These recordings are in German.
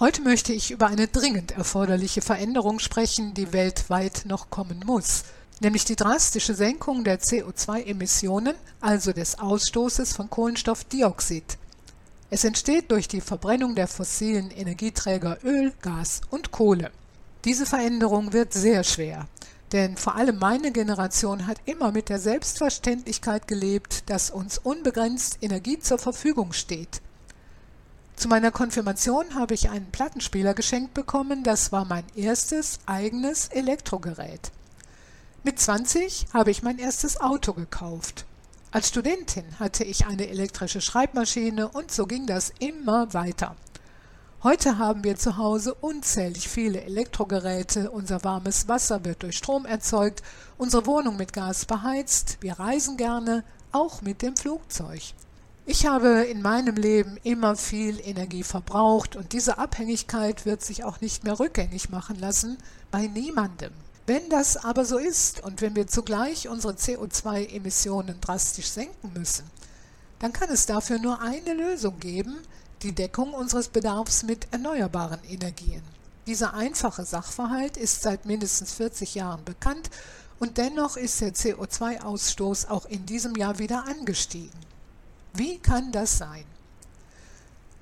Heute möchte ich über eine dringend erforderliche Veränderung sprechen, die weltweit noch kommen muss, nämlich die drastische Senkung der CO2-Emissionen, also des Ausstoßes von Kohlenstoffdioxid. Es entsteht durch die Verbrennung der fossilen Energieträger Öl, Gas und Kohle. Diese Veränderung wird sehr schwer, denn vor allem meine Generation hat immer mit der Selbstverständlichkeit gelebt, dass uns unbegrenzt Energie zur Verfügung steht. Zu meiner Konfirmation habe ich einen Plattenspieler geschenkt bekommen, das war mein erstes eigenes Elektrogerät. Mit 20 habe ich mein erstes Auto gekauft. Als Studentin hatte ich eine elektrische Schreibmaschine und so ging das immer weiter. Heute haben wir zu Hause unzählig viele Elektrogeräte, unser warmes Wasser wird durch Strom erzeugt, unsere Wohnung mit Gas beheizt, wir reisen gerne, auch mit dem Flugzeug. Ich habe in meinem Leben immer viel Energie verbraucht und diese Abhängigkeit wird sich auch nicht mehr rückgängig machen lassen bei niemandem. Wenn das aber so ist und wenn wir zugleich unsere CO2-Emissionen drastisch senken müssen, dann kann es dafür nur eine Lösung geben, die Deckung unseres Bedarfs mit erneuerbaren Energien. Dieser einfache Sachverhalt ist seit mindestens 40 Jahren bekannt und dennoch ist der CO2-Ausstoß auch in diesem Jahr wieder angestiegen. Wie kann das sein?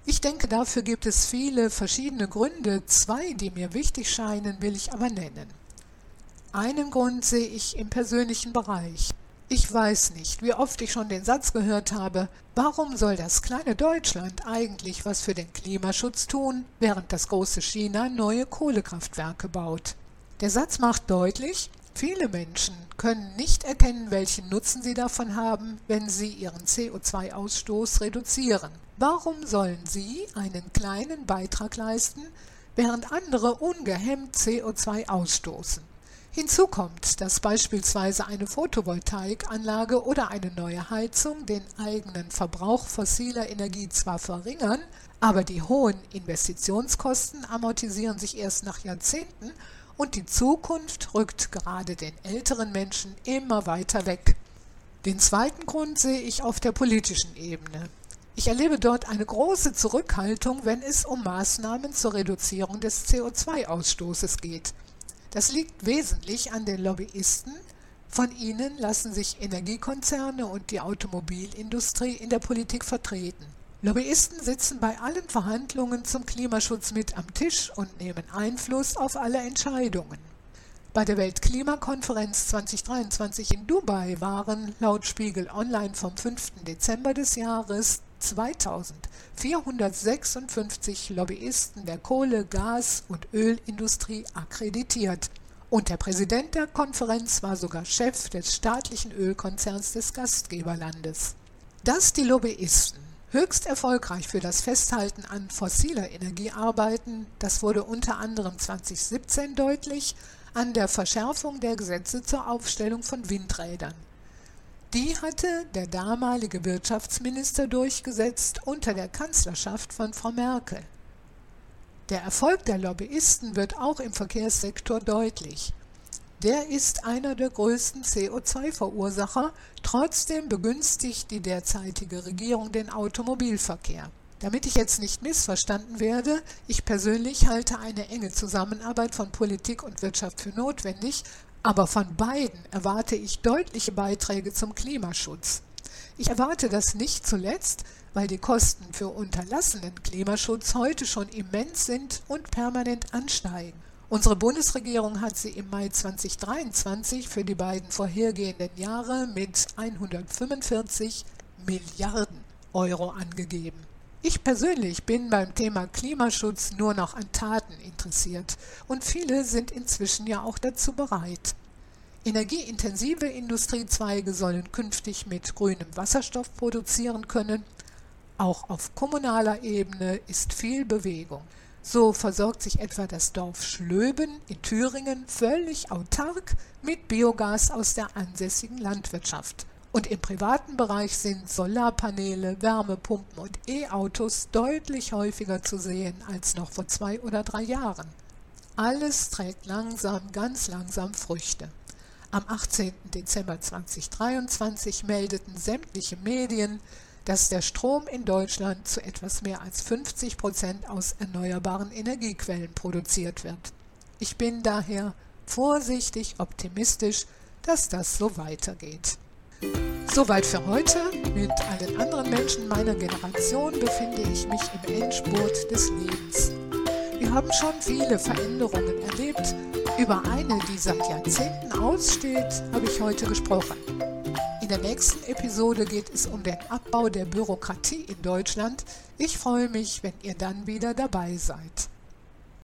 Ich denke, dafür gibt es viele verschiedene Gründe. Zwei, die mir wichtig scheinen, will ich aber nennen. Einen Grund sehe ich im persönlichen Bereich. Ich weiß nicht, wie oft ich schon den Satz gehört habe, warum soll das kleine Deutschland eigentlich was für den Klimaschutz tun, während das große China neue Kohlekraftwerke baut. Der Satz macht deutlich, Viele Menschen können nicht erkennen, welchen Nutzen sie davon haben, wenn sie ihren CO2-Ausstoß reduzieren. Warum sollen sie einen kleinen Beitrag leisten, während andere ungehemmt CO2 ausstoßen? Hinzu kommt, dass beispielsweise eine Photovoltaikanlage oder eine neue Heizung den eigenen Verbrauch fossiler Energie zwar verringern, aber die hohen Investitionskosten amortisieren sich erst nach Jahrzehnten und die Zukunft rückt gerade den älteren Menschen immer weiter weg. Den zweiten Grund sehe ich auf der politischen Ebene. Ich erlebe dort eine große Zurückhaltung, wenn es um Maßnahmen zur Reduzierung des CO2-Ausstoßes geht. Das liegt wesentlich an den Lobbyisten. Von ihnen lassen sich Energiekonzerne und die Automobilindustrie in der Politik vertreten. Lobbyisten sitzen bei allen Verhandlungen zum Klimaschutz mit am Tisch und nehmen Einfluss auf alle Entscheidungen. Bei der Weltklimakonferenz 2023 in Dubai waren laut Spiegel Online vom 5. Dezember des Jahres 2456 Lobbyisten der Kohle-, Gas- und Ölindustrie akkreditiert. Und der Präsident der Konferenz war sogar Chef des staatlichen Ölkonzerns des Gastgeberlandes. Dass die Lobbyisten Höchst erfolgreich für das Festhalten an fossiler Energie arbeiten, das wurde unter anderem 2017 deutlich an der Verschärfung der Gesetze zur Aufstellung von Windrädern. Die hatte der damalige Wirtschaftsminister durchgesetzt unter der Kanzlerschaft von Frau Merkel. Der Erfolg der Lobbyisten wird auch im Verkehrssektor deutlich. Der ist einer der größten CO2-Verursacher, trotzdem begünstigt die derzeitige Regierung den Automobilverkehr. Damit ich jetzt nicht missverstanden werde, ich persönlich halte eine enge Zusammenarbeit von Politik und Wirtschaft für notwendig, aber von beiden erwarte ich deutliche Beiträge zum Klimaschutz. Ich erwarte das nicht zuletzt, weil die Kosten für unterlassenen Klimaschutz heute schon immens sind und permanent ansteigen. Unsere Bundesregierung hat sie im Mai 2023 für die beiden vorhergehenden Jahre mit 145 Milliarden Euro angegeben. Ich persönlich bin beim Thema Klimaschutz nur noch an Taten interessiert und viele sind inzwischen ja auch dazu bereit. Energieintensive Industriezweige sollen künftig mit grünem Wasserstoff produzieren können. Auch auf kommunaler Ebene ist viel Bewegung. So versorgt sich etwa das Dorf Schlöben in Thüringen völlig autark mit Biogas aus der ansässigen Landwirtschaft. Und im privaten Bereich sind Solarpaneele, Wärmepumpen und E-Autos deutlich häufiger zu sehen als noch vor zwei oder drei Jahren. Alles trägt langsam, ganz langsam Früchte. Am 18. Dezember 2023 meldeten sämtliche Medien, dass der Strom in Deutschland zu etwas mehr als 50 Prozent aus erneuerbaren Energiequellen produziert wird. Ich bin daher vorsichtig optimistisch, dass das so weitergeht. Soweit für heute. Mit allen anderen Menschen meiner Generation befinde ich mich im Endspurt des Lebens. Wir haben schon viele Veränderungen erlebt. Über eine, die seit Jahrzehnten aussteht, habe ich heute gesprochen. In der nächsten Episode geht es um den Abbau der Bürokratie in Deutschland. Ich freue mich, wenn ihr dann wieder dabei seid.